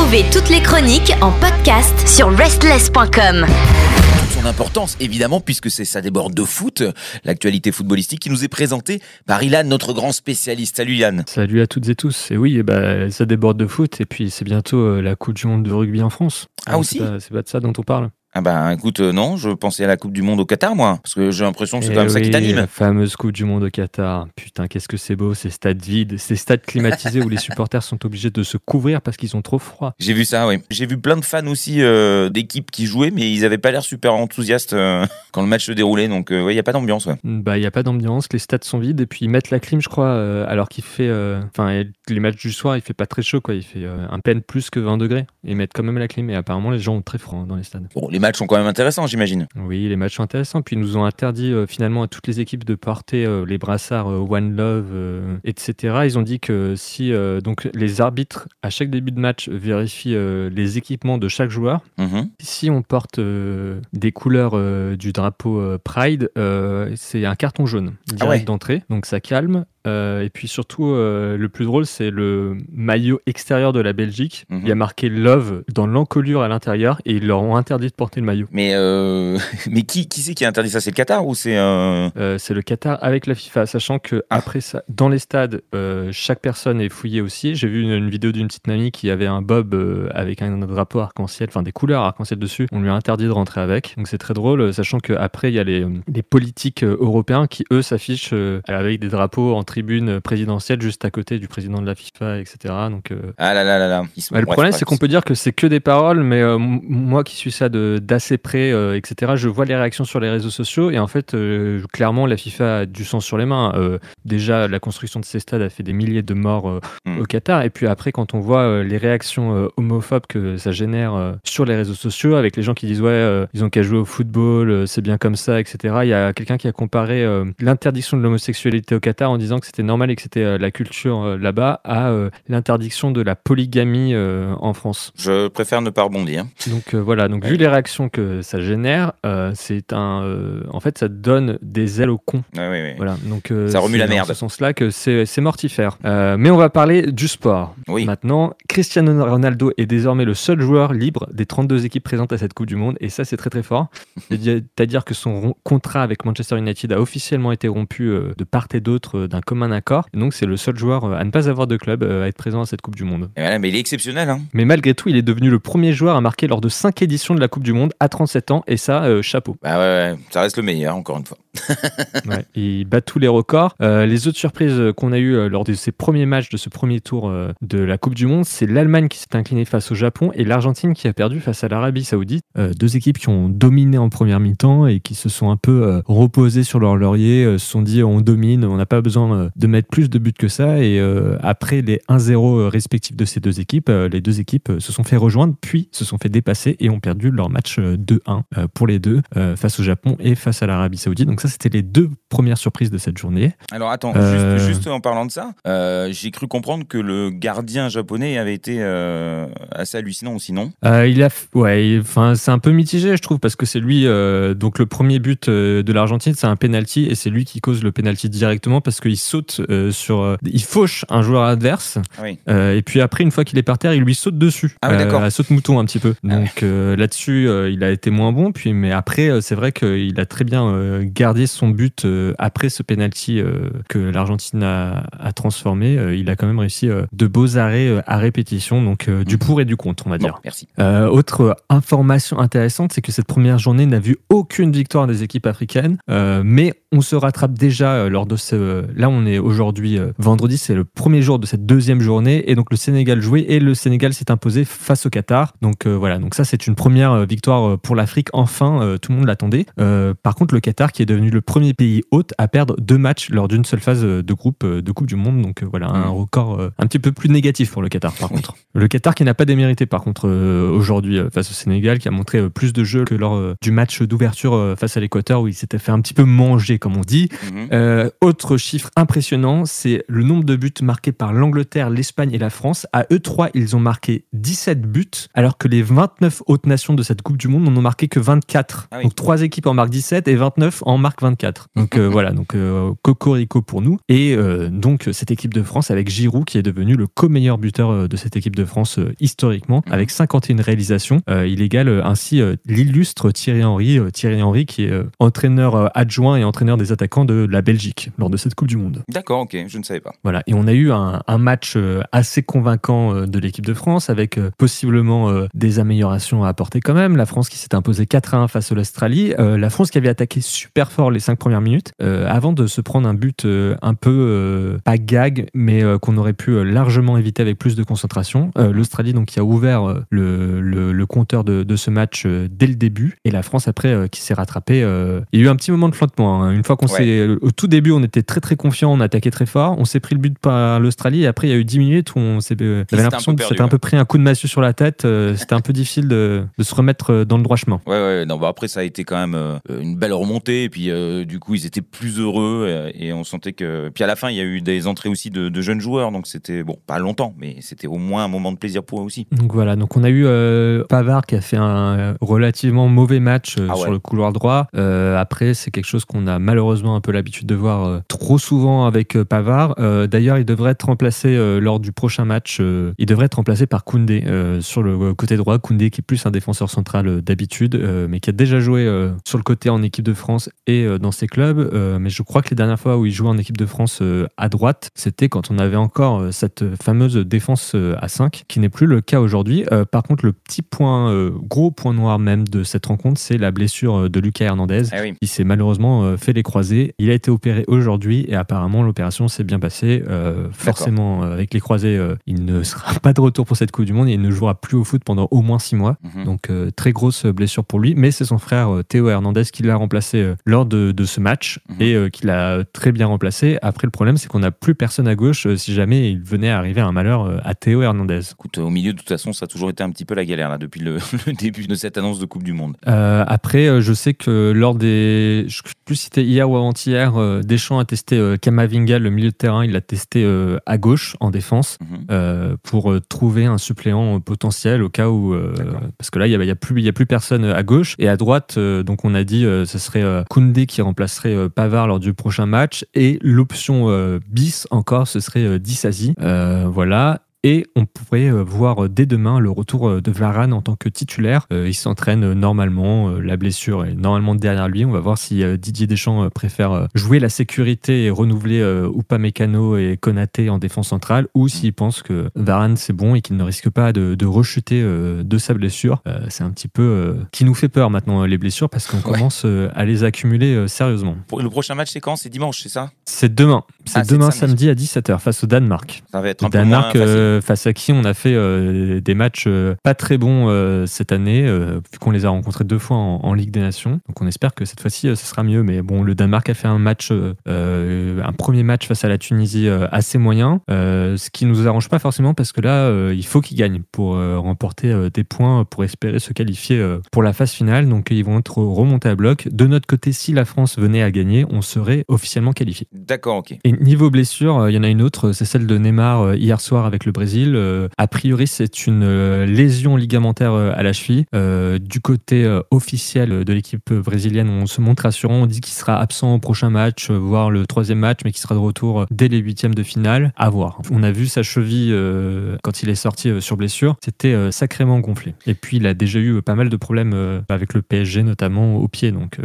Retrouvez toutes les chroniques en podcast sur restless.com. Son importance, évidemment, puisque c'est ça déborde de foot, l'actualité footballistique qui nous est présentée par Ilan, notre grand spécialiste. Salut Yann. Salut à toutes et tous. Et oui, eh ben, ça déborde de foot, et puis c'est bientôt euh, la Coupe du Monde de rugby en France. Ah, aussi C'est pas, c'est pas de ça dont on parle. Ah bah écoute, euh, non, je pensais à la Coupe du Monde au Qatar, moi, parce que j'ai l'impression que c'est Eh quand même ça qui t'anime. La fameuse Coupe du Monde au Qatar. Putain, qu'est-ce que c'est beau, ces stades vides, ces stades climatisés où les supporters sont obligés de se couvrir parce qu'ils ont trop froid. J'ai vu ça, oui. J'ai vu plein de fans aussi euh, d'équipes qui jouaient, mais ils avaient pas l'air super enthousiastes euh, quand le match se déroulait, donc euh, ouais, il y a pas d'ambiance, ouais. Bah, il n'y a pas d'ambiance, les stades sont vides, et puis ils mettent la clim, je crois, alors qu'il fait. Enfin, les matchs du soir, il fait pas très chaud, quoi. Il fait un peine plus que 20 degrés. Ils mettent quand même la clim, et apparemment, les gens ont très froid hein, dans les stades. Bon, les matchs sont quand même intéressants, j'imagine. Oui, les matchs sont intéressants. Puis ils nous ont interdit euh, finalement à toutes les équipes de porter euh, les brassards euh, One Love, etc. Ils ont dit que si donc les arbitres à chaque début de match vérifient les équipements de chaque joueur, Mhm. si on porte des couleurs du drapeau Pride, c'est un carton jaune direct Ah ouais. d'entrée, donc ça calme. Euh, et puis surtout, euh, le plus drôle, c'est le maillot extérieur de la Belgique. Mhm. Il y a marqué Love dans l'encolure à l'intérieur et ils leur ont interdit de porter le maillot. Mais, euh, mais qui, qui c'est qui a interdit ça? C'est le Qatar ou c'est. Euh, c'est le Qatar avec la FIFA, sachant que Ah. après ça, dans les stades, chaque personne est fouillée aussi. J'ai vu une, une vidéo d'une petite mamie qui avait un bob avec un drapeau arc-en-ciel, enfin des couleurs arc-en-ciel dessus. On lui a interdit de rentrer avec, donc c'est très drôle, sachant qu'après il y a les, les politiques européens qui eux s'affichent avec des drapeaux en tribune présidentielle juste à côté du président de la FIFA, etc. Donc euh, Ah là là là là. Sont- le bref, problème, c'est qu'on peut dire que c'est que des paroles, mais euh, moi qui suis ça d'assez près, euh, etc., je vois les réactions sur les réseaux sociaux et en fait, clairement, la FIFA a du sang sur les mains. Déjà, la construction de ces stades a fait des milliers de morts euh, Mm. au Qatar. Et puis après, quand on voit les réactions homophobes que ça génère sur les réseaux sociaux, avec les gens qui disent ouais, ils ont qu'à jouer au football, c'est bien comme ça, etc. Il y a quelqu'un qui a comparé l'interdiction de l'homosexualité au Qatar en disant que c'était normal et que c'était euh, la culture euh, là-bas à euh, l'interdiction de la polygamie en France. Je préfère ne pas rebondir. Donc voilà, donc vu les réactions que ça génère, c'est un, en fait, ça donne des ailes aux cons. Ouais, ouais, ouais. Voilà, donc Ça remue la merde. Dans ce sens-là que c'est mortifère. Mais on va parler du sport. Oui. Maintenant, Cristiano Ronaldo est désormais le seul joueur libre des 32 équipes présentes à cette Coupe du Monde, et ça c'est très très fort. C'est-à-dire que son contrat avec Manchester United a officiellement été rompu de part et d'autre d'un commun accord. Et donc c'est le seul joueur euh, à ne pas avoir de club euh, à être présent à cette Coupe du Monde. Voilà, mais il est exceptionnel. Hein. Mais malgré tout, il est devenu le premier joueur à marquer lors de 5 éditions de la Coupe du Monde à 37 ans, et ça, euh, chapeau. Bah ouais, ouais, ça reste le meilleur, encore une fois. Ouais, il bat tous les records. Euh, les autres surprises qu'on a eues lors de ces premiers matchs de ce premier tour de la Coupe du Monde, c'est l'Allemagne qui s'est inclinée face au Japon et l'Argentine qui a perdu face à l'Arabie Saoudite. Euh, deux équipes qui ont dominé en première mi-temps et qui se sont un peu reposées sur leur laurier, se sont dit on domine, on n'a pas besoin de mettre plus de buts que ça. Et euh, après les 1-0 respectifs de ces deux équipes, euh, les deux équipes euh, se sont fait rejoindre, puis se sont fait dépasser et ont perdu leur match euh, 2-1 euh, pour les deux face au Japon et face à l'Arabie Saoudite. Donc ça, c'était les deux premières surprises de cette journée. Alors attends, Euh. juste, juste en parlant de ça, euh, j'ai cru comprendre que le gardien japonais avait été euh, assez hallucinant aussi, non? Il a, ouais, enfin, c'est un peu mitigé, je trouve, parce que c'est lui, donc le premier but de l'Argentine, c'est un penalty, et c'est lui qui cause le penalty directement parce qu'il saute euh, sur, euh, il fauche un joueur adverse, Ah oui. euh, et puis après, une fois qu'il est par terre, il lui saute dessus, Ah oui, d'accord. saute mouton un petit peu. Ah Donc euh, là-dessus, euh, il a été moins bon, puis mais après, euh, c'est vrai qu'il a très bien euh, gardé son but euh, après ce penalty euh, que l'Argentine a, a transformé. Euh, il a quand même réussi euh, de beaux arrêts euh, à répétition, donc euh, du pour et du contre, on va Bon, dire. merci. Euh, autre information intéressante, c'est que cette première journée n'a vu aucune victoire des équipes africaines, euh, mais on se rattrape déjà euh, lors de ce. Là, on est aujourd'hui euh, vendredi, c'est le premier jour de cette deuxième journée, et donc le Sénégal jouait et le Sénégal s'est imposé face au Qatar. Donc euh, voilà, donc ça c'est une première euh, victoire euh, pour l'Afrique. Enfin, euh, tout le monde l'attendait. Euh, par contre, le Qatar, qui est devenu le premier pays hôte à perdre deux matchs lors d'une seule phase euh, de groupe euh, de Coupe du Monde, donc euh, voilà un Mm. record euh, un petit peu plus négatif pour le Qatar. Par contre, le Qatar qui n'a pas démérité par contre euh, aujourd'hui euh, face au Sénégal, qui a montré euh, plus de jeu que lors euh, du match d'ouverture euh, face à l'Équateur où il s'était fait un petit peu manger comme on dit. Mhm. Euh, autre chiffre impressionnant, c'est le nombre de buts marqués par l'Angleterre, l'Espagne et la France. À eux trois, ils ont marqué 17 buts, alors que les 29 autres nations de cette Coupe du Monde n'en ont marqué que 24. Ah oui. Donc trois équipes en marquent 17 et 29 en marquent 24. Donc euh, voilà, donc euh, cocorico pour nous. Et euh, donc cette équipe de France avec Giroud qui est devenu le co-meilleur buteur de cette équipe de France historiquement, Mhm. avec 51 réalisations. Il égale ainsi l'illustre Thierry Henry, Thierry Henry qui est entraîneur adjoint et entraîneur des attaquants de la Belgique lors de cette Coupe du Monde. D'accord, ok, je ne savais pas. Voilà, et on a eu un, un match euh, assez convaincant euh, de l'équipe de France avec euh, possiblement des améliorations à apporter quand même. La France qui s'est imposée 4 à 1 face à l'Australie. La France qui avait attaqué super fort les 5 premières minutes avant de se prendre un but un peu pas gag, mais qu'on aurait pu largement éviter avec plus de concentration. L'Australie donc qui a ouvert le, le- le compteur de, de ce match dès le début et la France après qui s'est rattrapée. il y a eu un petit moment de flottement. hein. Une fois qu'on Ouais. s'est au tout début, on était très très confiant, on attaquait très fort. On s'est pris le but par l'Australie et après il y a eu 10 minutes où on s'est, euh, j'avais l'impression que c'était un peu pris un coup de massue sur la tête. euh, c'était un peu difficile de, de se remettre euh, dans le droit chemin. Ouais, ouais, non, bah après, ça a été quand même euh, une belle remontée. Et puis, euh, du coup, ils étaient plus heureux. euh, et on sentait que. Puis à la fin, il y a eu des entrées aussi de, de jeunes joueurs. Donc, c'était, bon, pas longtemps, mais c'était au moins un moment de plaisir pour eux aussi. Donc voilà, donc on a eu euh, Pavard qui a fait un euh, relativement mauvais match euh, Ah ouais. sur le couloir droit. Euh, après, c'est quelque chose qu'on a malheureusement un peu l'habitude de voir euh, trop souvent avec euh, Pavard. Euh, D'ailleurs, il devrait être remplacé lors du prochain match. il devrait être remplacé par Koundé sur le côté droit. Koundé qui est plus un défenseur central d'habitude, mais qui a déjà joué sur le côté en équipe de France et dans ses clubs. Mais je crois que les dernières fois où il jouait en équipe de France à droite, c'était quand on avait encore cette fameuse défense à 5, qui n'est plus le cas aujourd'hui. Par contre, le petit point, gros point noir même de cette rencontre, c'est la blessure de Lucas Hernandez. Ah oui. Il s'est malheureusement fait les croisés. Il a été opéré aujourd'hui et apparemment l'opération s'est bien passée. Euh, forcément, euh, avec les croisés, euh, il ne sera pas de retour pour cette Coupe du Monde et il ne jouera plus au foot pendant au moins six mois. Mhm. Donc euh, très grosse blessure pour lui, mais c'est son frère Théo Hernandez qui l'a remplacé lors de, de ce match Mhm. et qui l'a très bien remplacé. Après le problème c'est qu'on n'a plus personne à gauche si jamais il venait à arriver un malheur à Théo Hernandez. Écoute, au milieu, de toute façon, ça a toujours été un petit peu la galère, là, depuis le, le début de cette annonce de Coupe du Monde. Après, je sais que lors des. Je sais plus si c'était hier ou avant-hier, euh, Deschamps a testé euh, Kamavinga, le milieu de terrain, il l'a testé euh, à gauche en défense Mhm. pour trouver un suppléant potentiel au cas où. parce que là, il n'y a, y a, plus- il y a plus personne à gauche. Et à droite, donc on a dit euh, ce serait Koundé qui remplacerait Pavard lors du prochain match. Et l'option bis encore, ce serait Dissasi. Voilà. Et on pourrait euh, voir euh, dès demain le retour euh, de Varane en tant que titulaire. Il s'entraîne normalement, la blessure est normalement derrière lui. On va voir si Didier Deschamps préfère jouer la sécurité et renouveler Upamecano et Konaté en défense centrale ou s'il pense que Varane c'est bon et qu'il ne risque pas de, de rechuter de sa blessure. C'est un petit peu qui nous fait peur maintenant les blessures parce qu'on Ouais. commence à les accumuler sérieusement. Le prochain match, c'est quand? C'est dimanche, c'est ça? C'est demain. C'est Ah, demain samedi. samedi. à 17h face au Danemark. Ça va être un peu Danemark moins euh, face à qui on a fait euh, des matchs euh, pas très bons euh, cette année, euh, vu qu'on les a rencontrés deux fois en, en Ligue des Nations. Donc on espère que cette fois-ci, euh, ce sera mieux. Mais bon, le Danemark a fait un match, euh, euh, un premier match face à la Tunisie euh, assez moyen, euh, ce qui nous arrange pas forcément parce que là, euh, il faut qu'ils gagnent pour euh, remporter euh, des points pour espérer se qualifier euh, pour la phase finale. Donc ils vont être remontés à bloc. De notre côté, si la France venait à gagner, on serait officiellement qualifié. D'accord, ok. Et niveau blessure, euh, il y en a une autre, c'est celle de Neymar euh, hier soir avec le Brésil. Euh, a priori, c'est une euh, lésion ligamentaire euh, à la cheville. Du côté officiel de l'équipe brésilienne, on se montre rassurant. On dit qu'il sera absent au prochain match, voire le troisième match, mais qu'il sera de retour dès les huitièmes de finale. À voir. On a vu sa cheville quand il est sorti sur blessure, c'était sacrément gonflé. Et puis, il a déjà eu pas mal de problèmes avec le PSG, notamment au pied. Donc,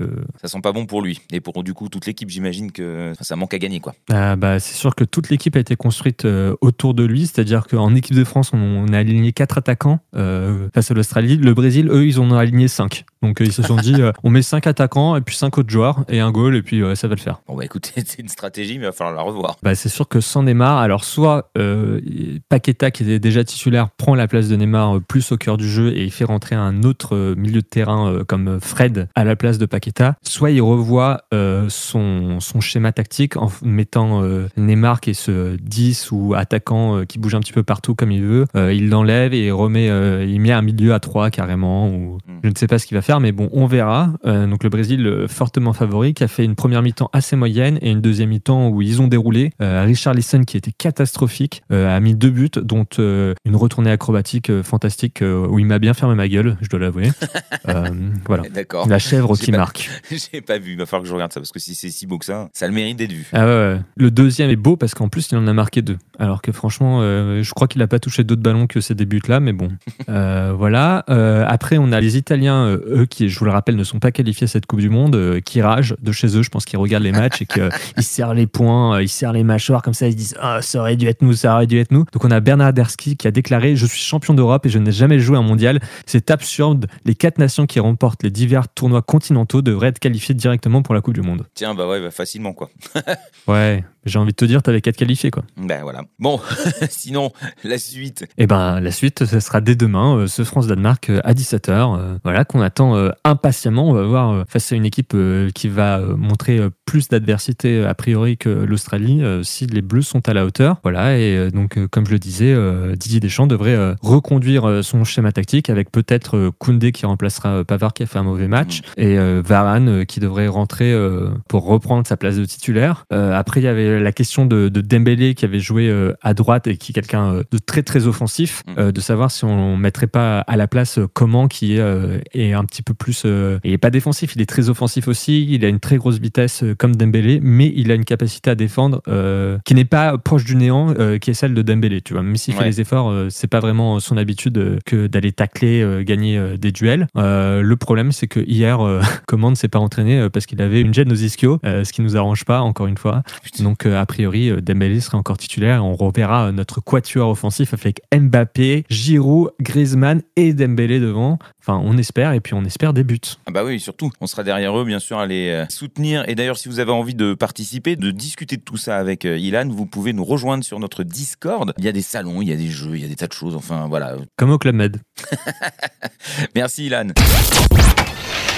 Ça sent pas bon pour lui. Et pour du coup toute l'équipe, j'imagine que ça manque à gagner, quoi. Ah, bah, c'est sûr que toute l'équipe a été construite autour de lui, c'est-à-dire qu'en équipe de France, on, on a aligné quatre attaquants euh, face à l'Australie. Le Brésil, eux, ils en ont aligné cinq. Donc euh, ils se sont dit, euh, on met cinq attaquants et puis cinq autres joueurs et un goal et puis euh, ça va le faire. Bon, bah écoutez, c'est une stratégie, mais il va falloir la revoir. Bah, c'est sûr que sans Neymar, alors soit Paqueta qui était déjà titulaire prend la place de Neymar plus au cœur du jeu et il fait rentrer un autre milieu de terrain comme Fred à la place de Paqueta, soit il revoit son, son schéma tactique en mettant Neymar qui est ce 10 ou attaquant qui bouge un petit peu partout comme il veut, il l'enlève et il remet, il met un milieu à 3 carrément ou Mm. je ne sais pas ce qu'il va faire. Tard, mais bon, on verra. Euh, donc le Brésil euh, fortement favori, qui a fait une première mi-temps assez moyenne et une deuxième mi-temps où ils ont déroulé. Euh, Richard Lisson, qui était catastrophique, a mis deux buts, dont une retournée acrobatique fantastique où il m'a bien fermé ma gueule, je dois l'avouer. Voilà. D'accord. La chèvre qui pas- marque. J'ai pas vu, il va falloir que je regarde ça parce que si c'est si beau que ça, ça le mérite d'être vu. Ah ouais. Le deuxième est beau parce qu'en plus il en a marqué deux. Alors que franchement, je crois qu'il n'a pas touché d'autres ballons que ces deux buts-là, mais bon. Voilà. Après, on a les Italiens, eux qui, je vous le rappelle, ne sont pas qualifiés à cette Coupe du Monde, euh, qui ragent de chez eux. Je pense qu'ils regardent les matchs et qu'ils serrent les poings, euh, ils serrent les mâchoires comme ça, ils se disent ah, ça aurait dû être nous, ça aurait dû être nous. Donc on a Bernard Derski qui a déclaré Je suis champion d'Europe et je n'ai jamais joué un mondial. C'est absurde. Les quatre nations qui remportent les divers tournois continentaux devraient être qualifiées directement pour la Coupe du Monde. Tiens, bah ouais, bah facilement quoi. Ouais, j'ai envie de te dire, t'avais qu'à te qualifier, quoi. Ben voilà. Bon, sinon, la suite. Et ben, la suite, ce sera dès demain, euh, ce France-Danemark euh, à 17h. euh, voilà, qu'on attend impatiemment. On va voir face à une équipe qui va montrer plus d'adversité a priori que l'Australie, si les Bleus sont à la hauteur. Voilà, et donc, comme je le disais, Didier Deschamps devrait reconduire son schéma tactique avec peut-être Koundé qui remplacera Pavard qui a fait un mauvais match et euh, Varane qui devrait rentrer pour reprendre sa place de titulaire. Après, il y avait la question de, de Dembélé qui avait joué euh, à droite et qui est quelqu'un euh, de très très offensif, Mm. euh, de savoir si on mettrait pas à la place comment qui est, est un petit peu plus. il est pas défensif, il est très offensif aussi. Il a une très grosse vitesse comme Dembélé, mais il a une capacité à défendre euh, qui n'est pas proche du néant, euh, qui est celle de Dembélé. Tu vois, même s'il fait les efforts, euh, c'est pas vraiment son habitude que d'aller tacler, gagner des duels. Le problème, c'est que hier, Commande s'est pas entraîné parce qu'il avait une gêne aux ischios, euh, ce qui nous arrange pas, encore une fois. Putain. Donc, a priori, euh, Dembélé sera encore titulaire. On reverra euh, notre quatuor offensif avec Mbappé, Giroud, Griezmann et Dembélé devant. Enfin, on espère, et puis on espère des buts. Ah bah oui, surtout, on sera derrière eux, bien sûr, à les euh, soutenir. Et d'ailleurs, si vous avez envie de participer, de discuter de tout ça avec Ilan, vous pouvez nous rejoindre sur notre Discord. Il y a des salons, il y a des jeux, il y a des tas de choses. Enfin, voilà. Comme au Club Med. Merci Ilan.